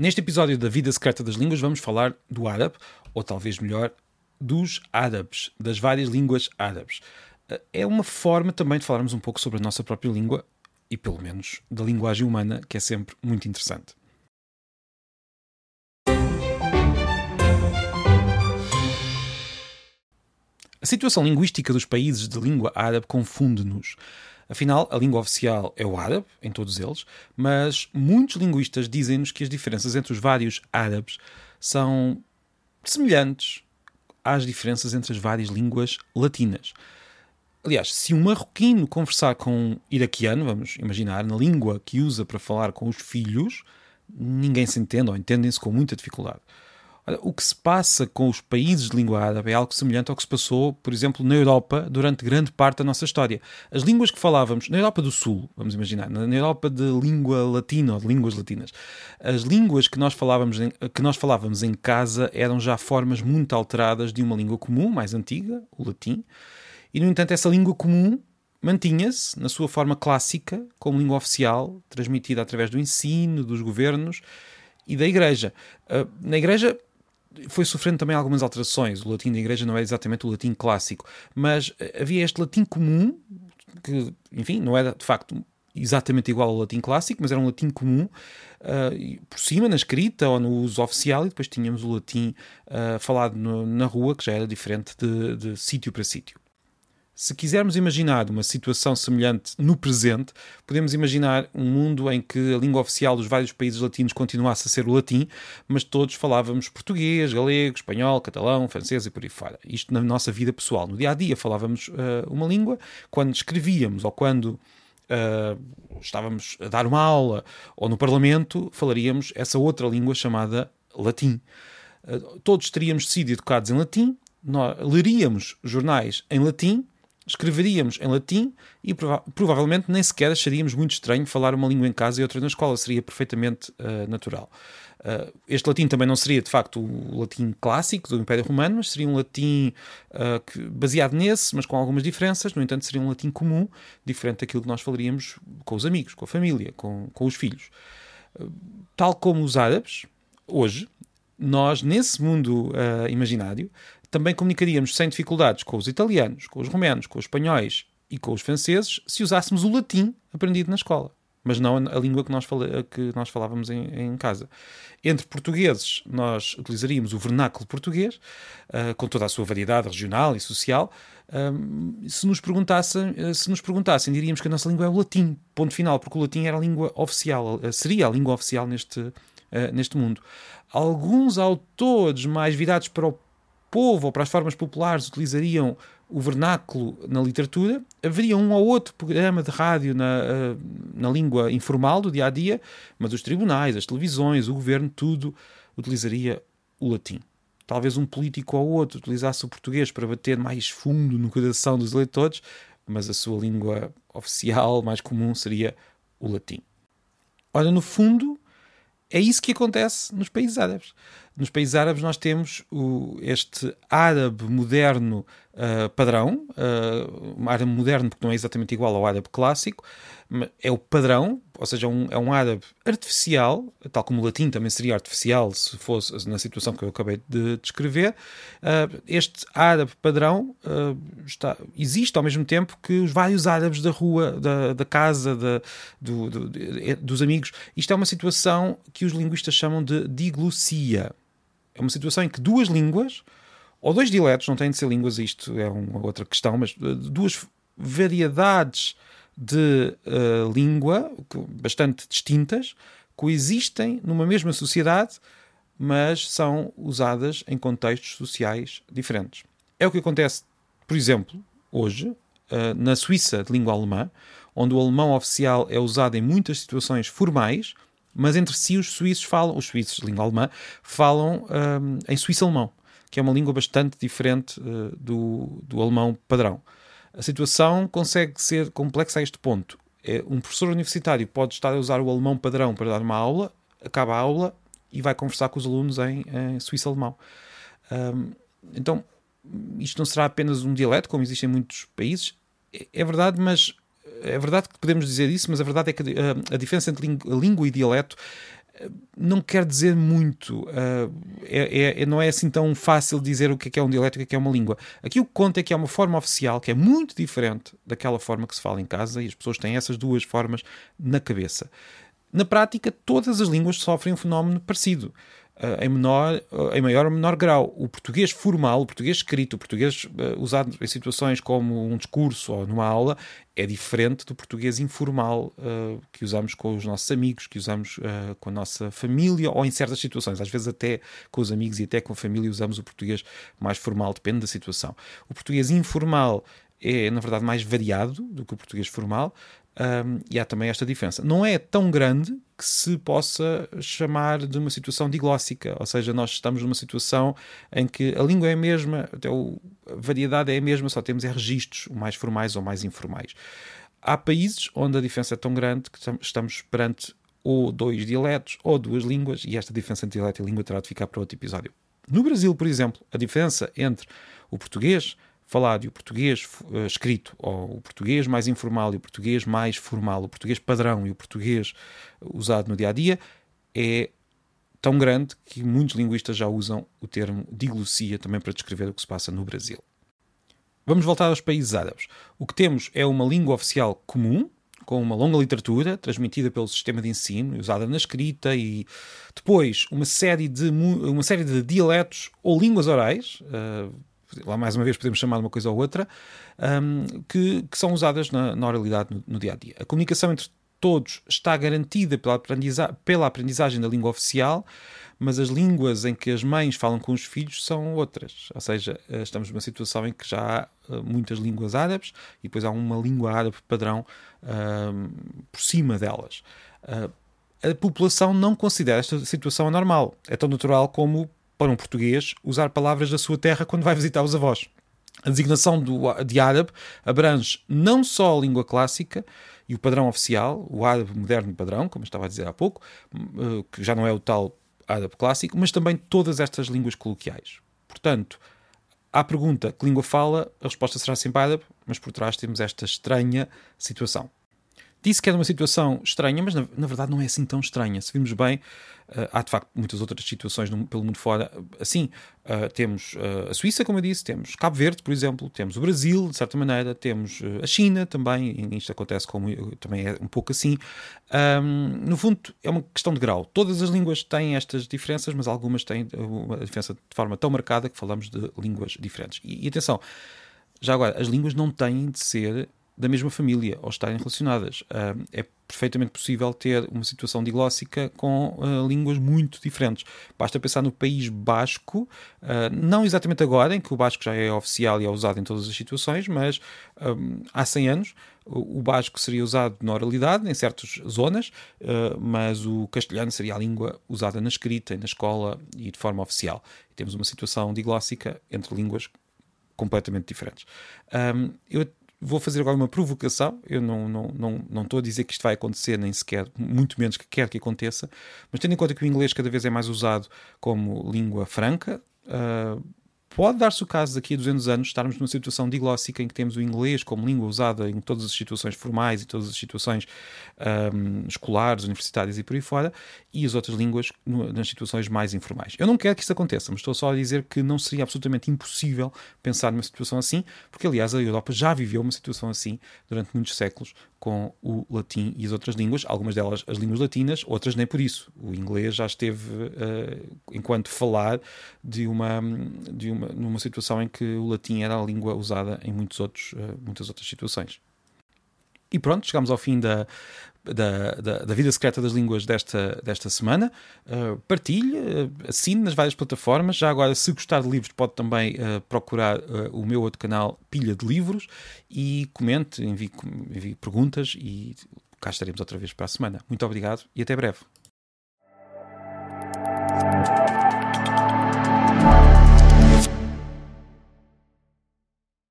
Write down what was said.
Neste episódio da Vida Secreta das Línguas, vamos falar do árabe, ou talvez melhor, dos árabes, das várias línguas árabes. É uma forma também de falarmos um pouco sobre a nossa própria língua e, pelo menos, da linguagem humana, que é sempre muito interessante. A situação linguística dos países de língua árabe confunde-nos. Afinal, a língua oficial é o árabe, em todos eles, mas muitos linguistas dizem-nos que as diferenças entre os vários árabes são semelhantes às diferenças entre as várias línguas latinas. Aliás, se um marroquino conversar com um iraquiano, vamos imaginar, na língua que usa para falar com os filhos, ninguém se entende ou entendem-se com muita dificuldade. O que se passa com os países de língua árabe é algo semelhante ao que se passou, por exemplo, na Europa durante grande parte da nossa história. As línguas que falávamos, na Europa do Sul, vamos imaginar, na Europa de língua latina ou de línguas latinas, as línguas que nós falávamos em, que nós falávamos em casa eram já formas muito alteradas de uma língua comum, mais antiga, o latim, e no entanto essa língua comum mantinha-se na sua forma clássica como língua oficial, transmitida através do ensino, dos governos e da Igreja. Ah, na Igreja foi sofrendo também algumas alterações. O latim da igreja não é exatamente o latim clássico, mas eh, havia este latim comum, que, enfim, não era de facto exatamente igual ao latim clássico, mas era um latim comum, uh, por cima, na escrita ou no uso oficial, e depois tínhamos o latim uh, falado no, na rua, que já era diferente de, de sítio para sítio. Se quisermos imaginar uma situação semelhante no presente, podemos imaginar um mundo em que a língua oficial dos vários países latinos continuasse a ser o latim, mas todos falávamos português, galego, espanhol, catalão, francês e por aí fora. Isto na nossa vida pessoal. No dia a dia falávamos uh, uma língua, quando escrevíamos ou quando uh, estávamos a dar uma aula ou no Parlamento, falaríamos essa outra língua chamada latim. Uh, todos teríamos sido educados em latim, nós leríamos jornais em latim escreveríamos em latim e prova provavelmente nem sequer acharíamos muito estranho falar uma língua em casa e outra na escola, seria perfeitamente uh, natural. Uh, este latim também não seria de facto o latim clássico do Império Romano, mas seria um latim uh, que, baseado nesse, mas com algumas diferenças. No entanto, seria um latim comum, diferente daquilo que nós falaríamos com os amigos, com a família, com, com os filhos. Tal como os árabes, hoje, nós, nesse mundo imaginário, também comunicaríamos sem dificuldades com os italianos, com os romanos, com os espanhóis e com os franceses se usássemos o latim aprendido na escola, mas não a língua que nós, fala, que nós falávamos em, em, casa. Entre portugueses, nós utilizaríamos o vernáculo português, uh, com toda a sua variedade regional e social. Uh, se, nos perguntassem, uh, se nos perguntassem, diríamos que a nossa língua é o latim, ponto final, porque o latim era a língua oficial, seria a língua oficial neste, neste mundo. Alguns autores mais virados para o povo ou para as formas populares utilizariam o vernáculo na literatura, haveria um ou outro programa de rádio na, eh, na língua informal do dia a dia, mas os tribunais, as televisões, o governo, tudo utilizaria o latim. Talvez um político ou outro utilizasse o português para bater mais fundo no coração dos eleitores, mas a sua língua oficial mais comum seria o latim. Ora, no fundo, é isso que acontece nos países árabes nos países árabes nós temos o, este árabe moderno uh, padrão, uh, um árabe moderno porque não é exatamente igual ao árabe clássico, é o padrão, ou seja, é um, é um árabe artificial, tal como o latim também seria artificial se fosse na situação que eu acabei de descrever. Uh, este árabe padrão está, existe ao mesmo tempo que os vários árabes da rua, da, da casa, da, do, do, dos amigos. Isto é uma situação que os linguistas chamam de diglossia. É uma situação em que duas línguas, ou dois dialetos, não têm de ser línguas, isto é uma outra questão, mas eh, duas variedades de uh, língua bastante distintas coexistem numa mesma sociedade, mas são usadas em contextos sociais diferentes. É o que acontece, por exemplo, hoje, uh, na Suíça de língua alemã, onde o alemão oficial é usado em muitas situações formais, mas entre si os suíços falam, os suíços de língua alemã, falam um, em suíço-alemão, que é uma língua bastante diferente uh, do, do alemão padrão. A situação consegue ser complexa a este ponto. É, um professor universitário pode estar a usar o alemão padrão para dar uma aula, acaba a aula e vai conversar com os alunos em, em suíço-alemão. Um, então, isto não será apenas um dialeto, como existe em muitos países, é, é verdade, mas é verdade que podemos dizer isso, mas a verdade é que a, diferença entre língua e dialeto não quer dizer muito. Uh, é, é, não é assim tão fácil dizer o que é, que é um dialeto e o que é, que é uma língua. Aqui o que conta é que é uma forma oficial que é muito diferente daquela forma que se fala em casa e as pessoas têm essas duas formas na cabeça. Na prática, todas as línguas sofrem um fenómeno parecido. Uh, em, menor, uh, em maior ou menor grau. O português formal, o português escrito, o português uh, usado em situações como um discurso ou numa aula é diferente do português informal que usamos com os nossos amigos, que usamos com a nossa família ou em certas situações. Às vezes, até com os amigos e até com a família, usamos o português mais formal, depende da situação. O português informal é, na verdade, mais variado do que o português formal. Um, e há também esta diferença. Não é tão grande que se possa chamar de uma situação diglóssica, ou seja, nós estamos numa situação em que a língua é a mesma, até a variedade é a mesma, só temos é registros, mais formais ou mais informais. Há países onde a diferença é tão grande que estamos perante ou dois dialetos ou duas línguas, e esta diferença entre dialeto e língua terá de ficar para outro episódio. No Brasil, por exemplo, a diferença entre o português falado e o português uh, escrito, ou o português mais informal e o português mais formal, o português padrão e o português usado no dia a dia, é tão grande que muitos linguistas já usam o termo diglossia também para descrever o que se passa no Brasil. Vamos voltar aos países árabes. O que temos é uma língua oficial comum, com uma longa literatura transmitida pelo sistema de ensino, usada na escrita, e depois uma série de, uma série de dialetos ou línguas orais, uh, lá mais uma vez podemos chamar uma coisa ou outra, um, que, que, são usadas na, na oralidade no, no, dia a dia. A comunicação entre todos está garantida pela, aprendiza pela aprendizagem da língua oficial, mas as línguas em que as mães falam com os filhos são outras. Ou seja, eh, estamos numa situação em que já há eh, muitas línguas árabes e depois há uma língua árabe padrão um, por cima delas. Uh, a população não considera esta situação anormal. É tão natural como para um português usar palavras da sua terra quando vai visitar os avós. A designação do, de árabe abrange não só a língua clássica e o padrão oficial, o árabe moderno padrão, como estava a dizer há pouco, eh, que já não é o tal árabe clássico, mas também todas estas línguas coloquiais. Portanto, à pergunta que língua fala, a resposta será sempre árabe, mas por trás temos esta estranha situação. Disse que era uma situação estranha, mas na, na verdade não é assim tão estranha. Se vimos bem, uh, há de facto muitas outras situações no, pelo mundo fora. Assim, uh, temos uh, a Suíça, como eu disse, temos Cabo Verde, por exemplo, temos o Brasil, de certa maneira, temos a China também, isto acontece como também é um pouco assim. Um, no fundo, é uma questão de grau. Todas as línguas têm estas diferenças, mas algumas têm uma diferença de forma tão marcada que falamos de línguas diferentes. E, e atenção, já agora, as línguas não têm de ser da mesma família ou estarem relacionadas. Uh, é perfeitamente possível ter uma situação diglóssica com uh, línguas muito diferentes. Basta pensar no País Basco, uh, não exatamente agora, em que o basco já é oficial e é usado em todas as situações, mas um, há 100 anos o basco seria usado na oralidade, em certas zonas, mas o castelhano seria a língua usada na escrita, na escola e de forma oficial. E temos uma situação diglóssica entre línguas completamente diferentes. Um, eu vou fazer agora uma provocação. Eu não, não, não, não estou a dizer que isto vai acontecer, nem sequer, muito menos que quer que aconteça, mas tendo em conta que o inglês cada vez é mais usado como língua franca, uh, Pode dar-se o caso daqui a 200 anos estarmos numa situação diglóssica em que temos o inglês como língua usada em todas as situações formais e todas as situações um, escolares, universitárias e por aí fora, e as outras línguas nas situações mais informais. Eu não quero que isso aconteça, mas estou só a dizer que não seria absolutamente impossível pensar numa situação assim, porque aliás a Europa já viveu uma situação assim durante muitos séculos com o latim e as outras línguas, algumas delas as línguas latinas, outras nem por isso. O inglês já esteve, uh, enquanto falar, de uma, de uma, numa situação em que o latim era a língua usada em muitos outros, uh, muitas outras situações. E pronto, chegamos ao fim da, da, da, da, vida secreta das línguas desta, desta semana. Uh, partilhe, uh, assine nas várias plataformas. Já agora, se gostar de livros, pode também uh, procurar o meu outro canal, Pilha de Livros, e comente, envie, envie perguntas e cá estaremos outra vez para a semana. Muito obrigado e até breve.